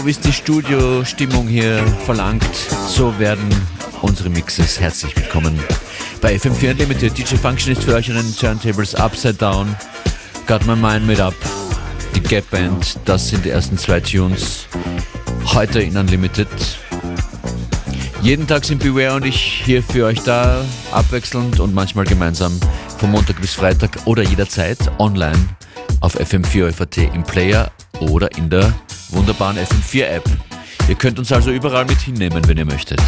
So wie es die Studiostimmung hier verlangt, so werden unsere Mixes. Herzlich willkommen bei FM4 Unlimited. DJ Function ist für euch an den Turntables Upside Down. Got My Mind Made Up. Die Gap Band, das sind die ersten zwei Tunes. Heute in Unlimited. Jeden Tag sind Beware und ich hier für euch da, abwechselnd und manchmal gemeinsam von Montag bis Freitag oder jederzeit online auf FM4 im Player oder in der wunderbaren FM4 App. Ihr könnt uns also überall mit hinnehmen, wenn ihr möchtet.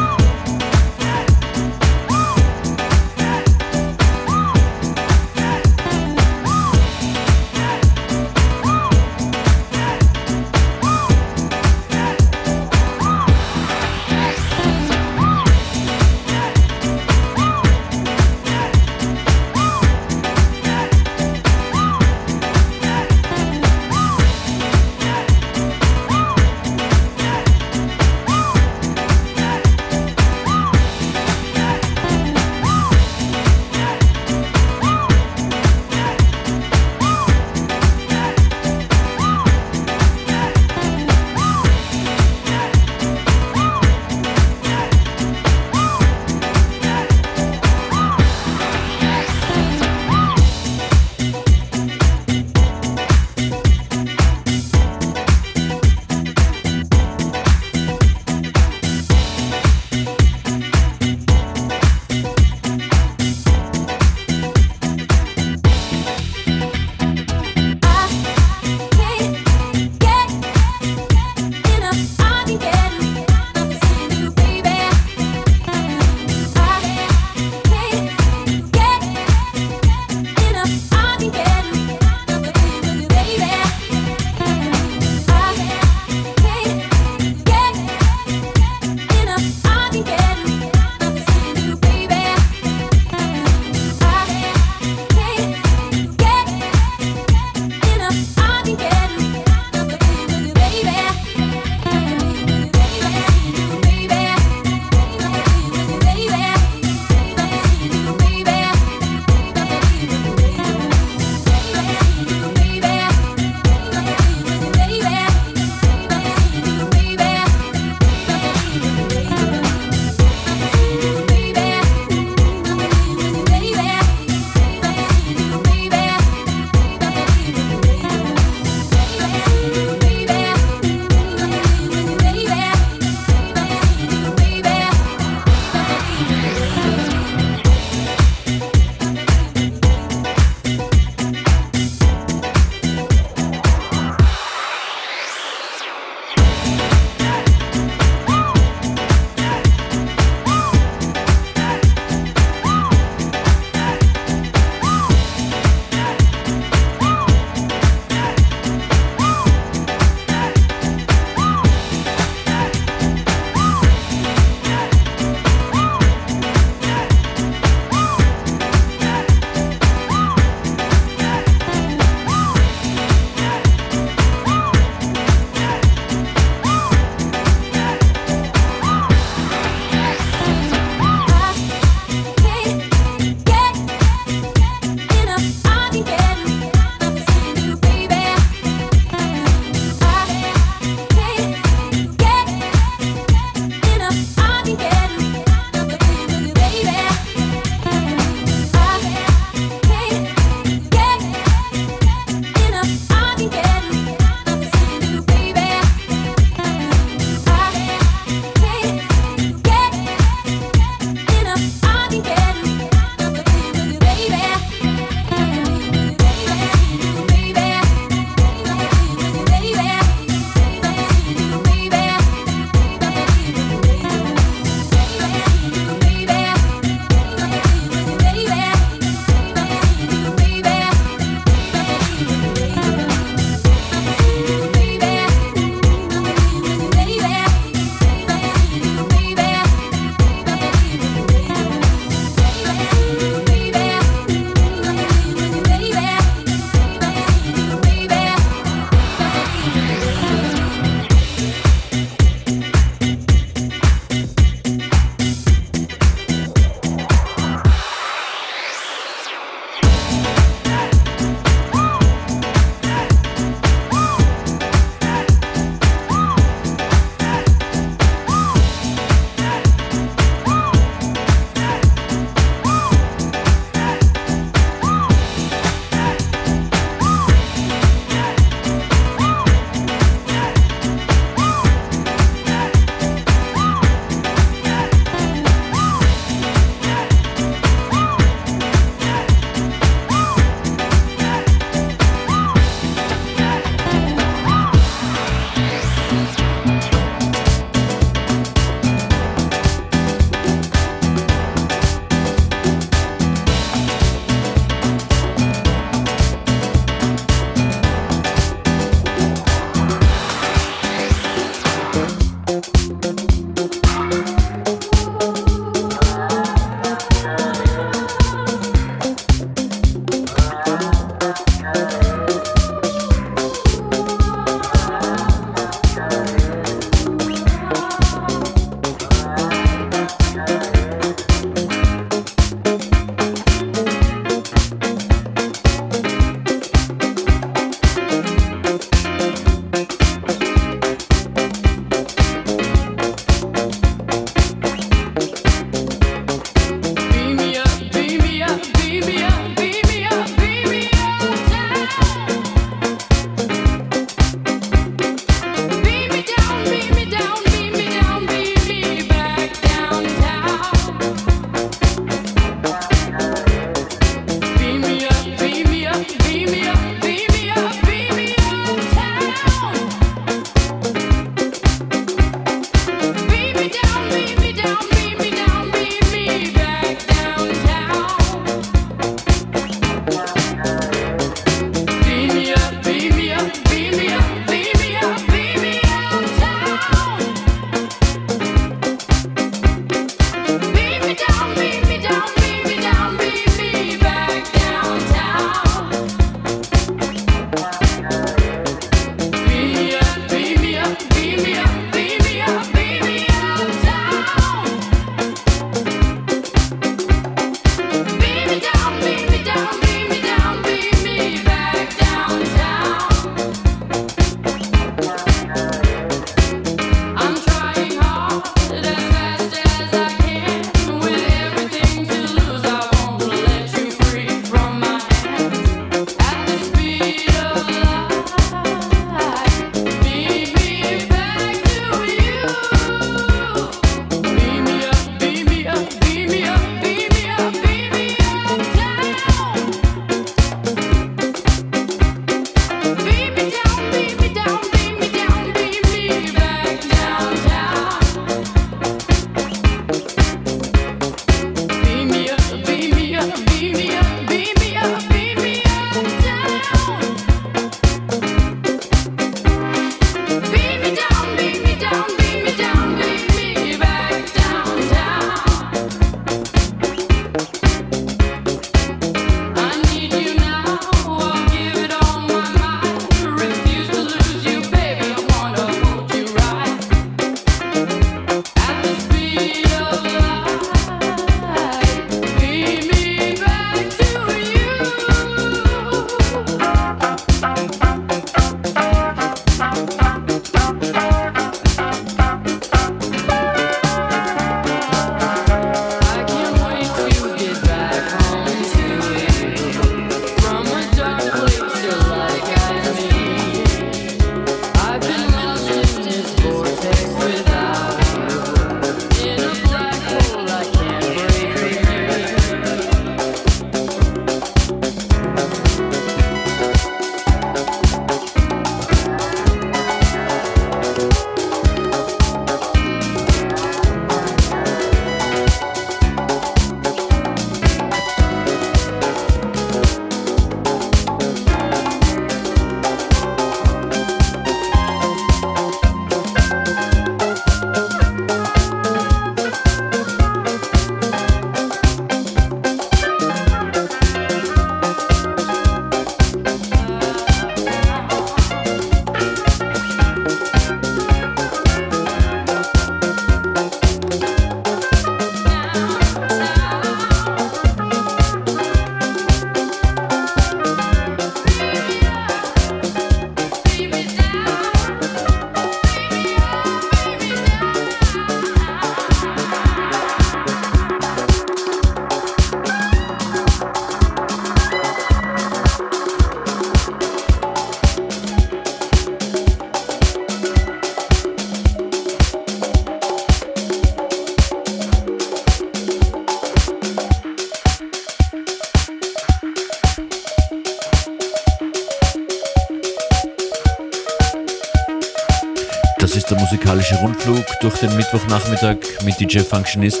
Rundflug durch den Mittwochnachmittag mit DJ Functionist.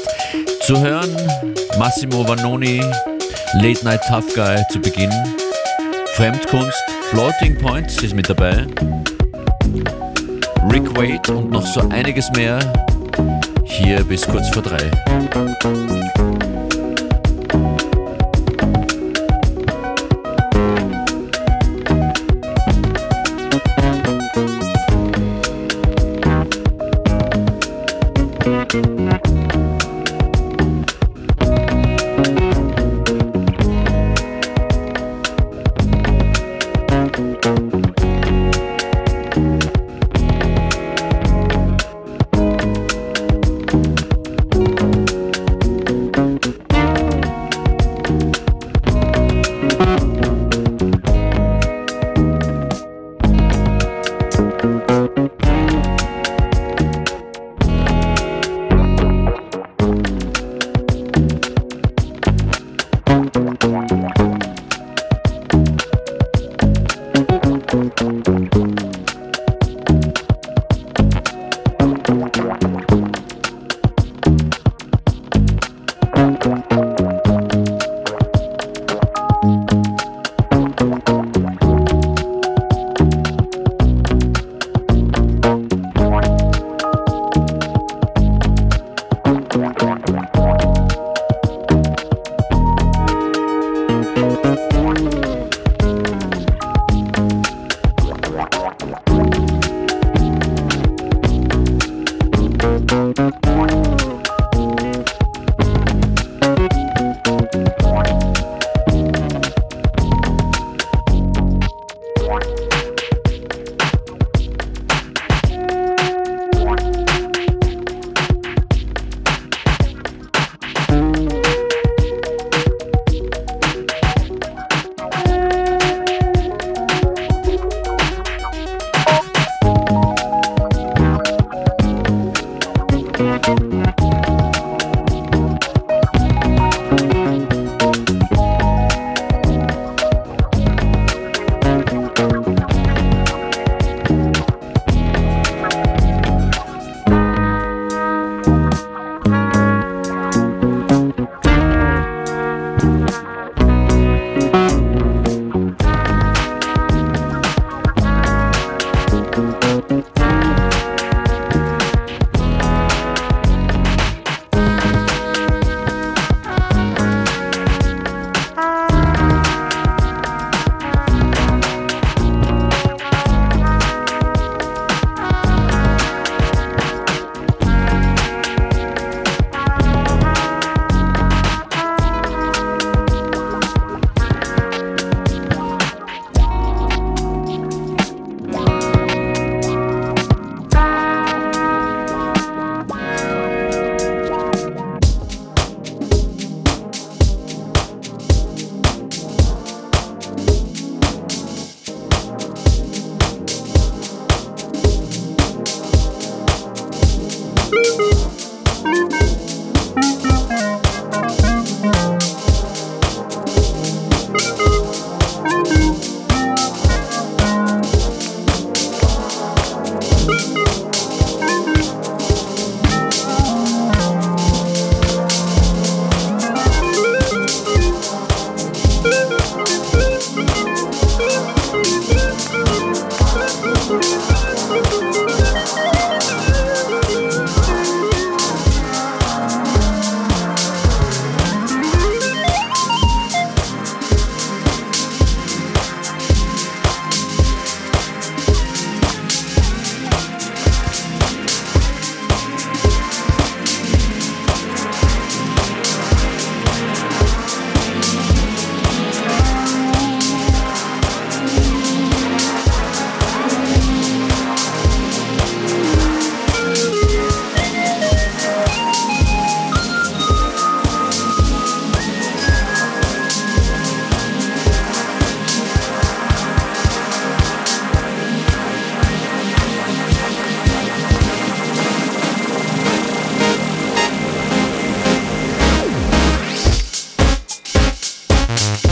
Zu hören Massimo Vanoni, Late Night Tough Guy zu Beginn, Fremdkunst, Floating Point ist mit dabei, Rick Wade und noch so einiges mehr hier bis kurz vor drei. Yeah.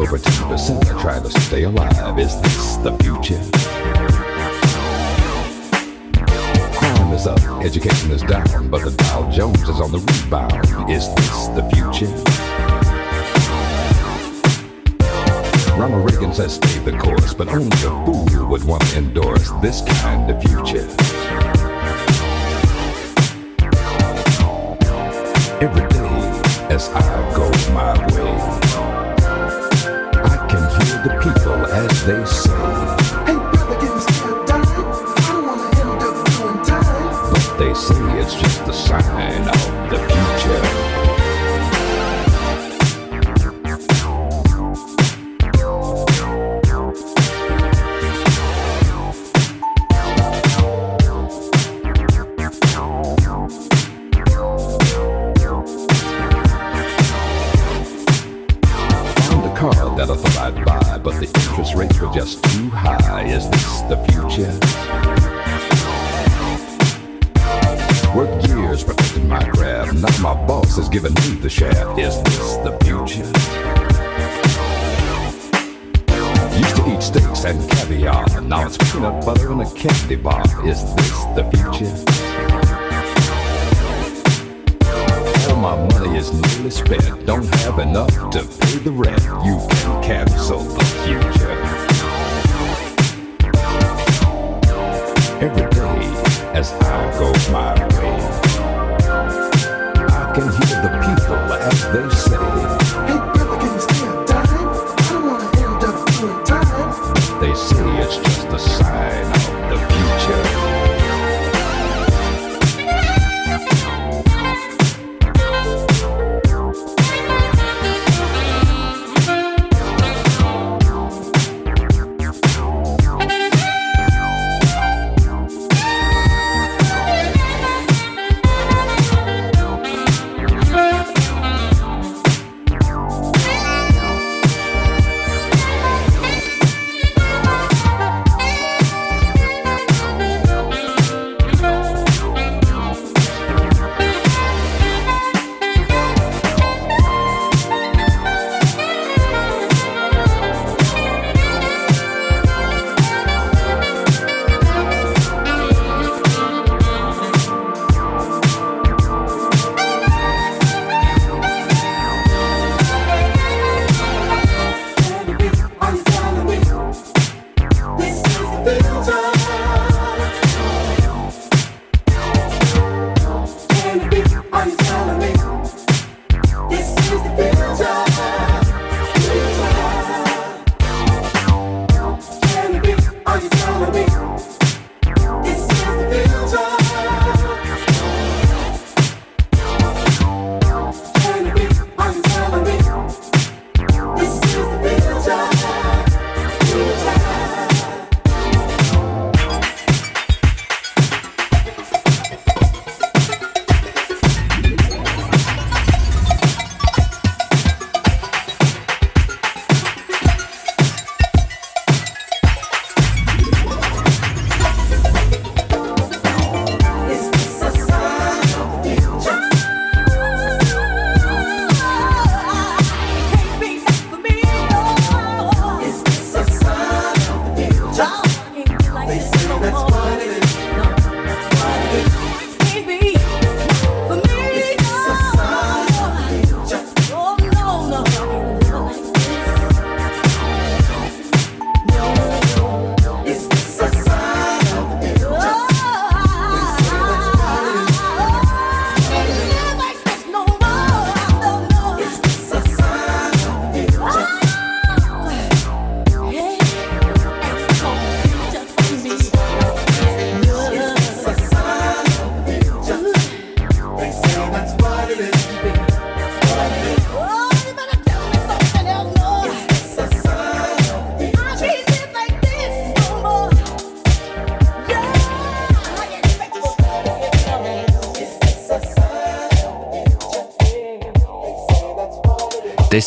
Well over 10% are trying to stay alive. Is this the future? Crime is up, education is down, but the Dow Jones is on the rebound. Is this the future? Ronald Reagan says stay the course, but only a fool would want to endorse this kind of future. Every day as I go vocês they say.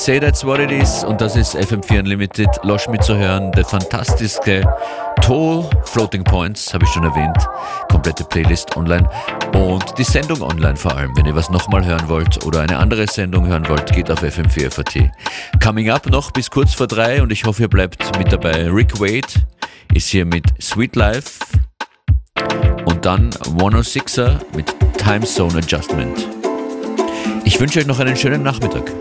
Say That's What It Is und das ist FM4 Unlimited. Losch mitzuhören, der fantastische Toll Floating Points, habe ich schon erwähnt. Komplette Playlist online und die Sendung online vor allem. Wenn ihr was nochmal hören wollt oder eine andere Sendung hören wollt, geht auf FM4FAT. Coming up noch bis kurz vor drei und ich hoffe, ihr bleibt mit dabei. Rick Wade ist hier mit Sweet Life und dann 106er mit Time Zone Adjustment. Ich wünsche euch noch einen schönen Nachmittag.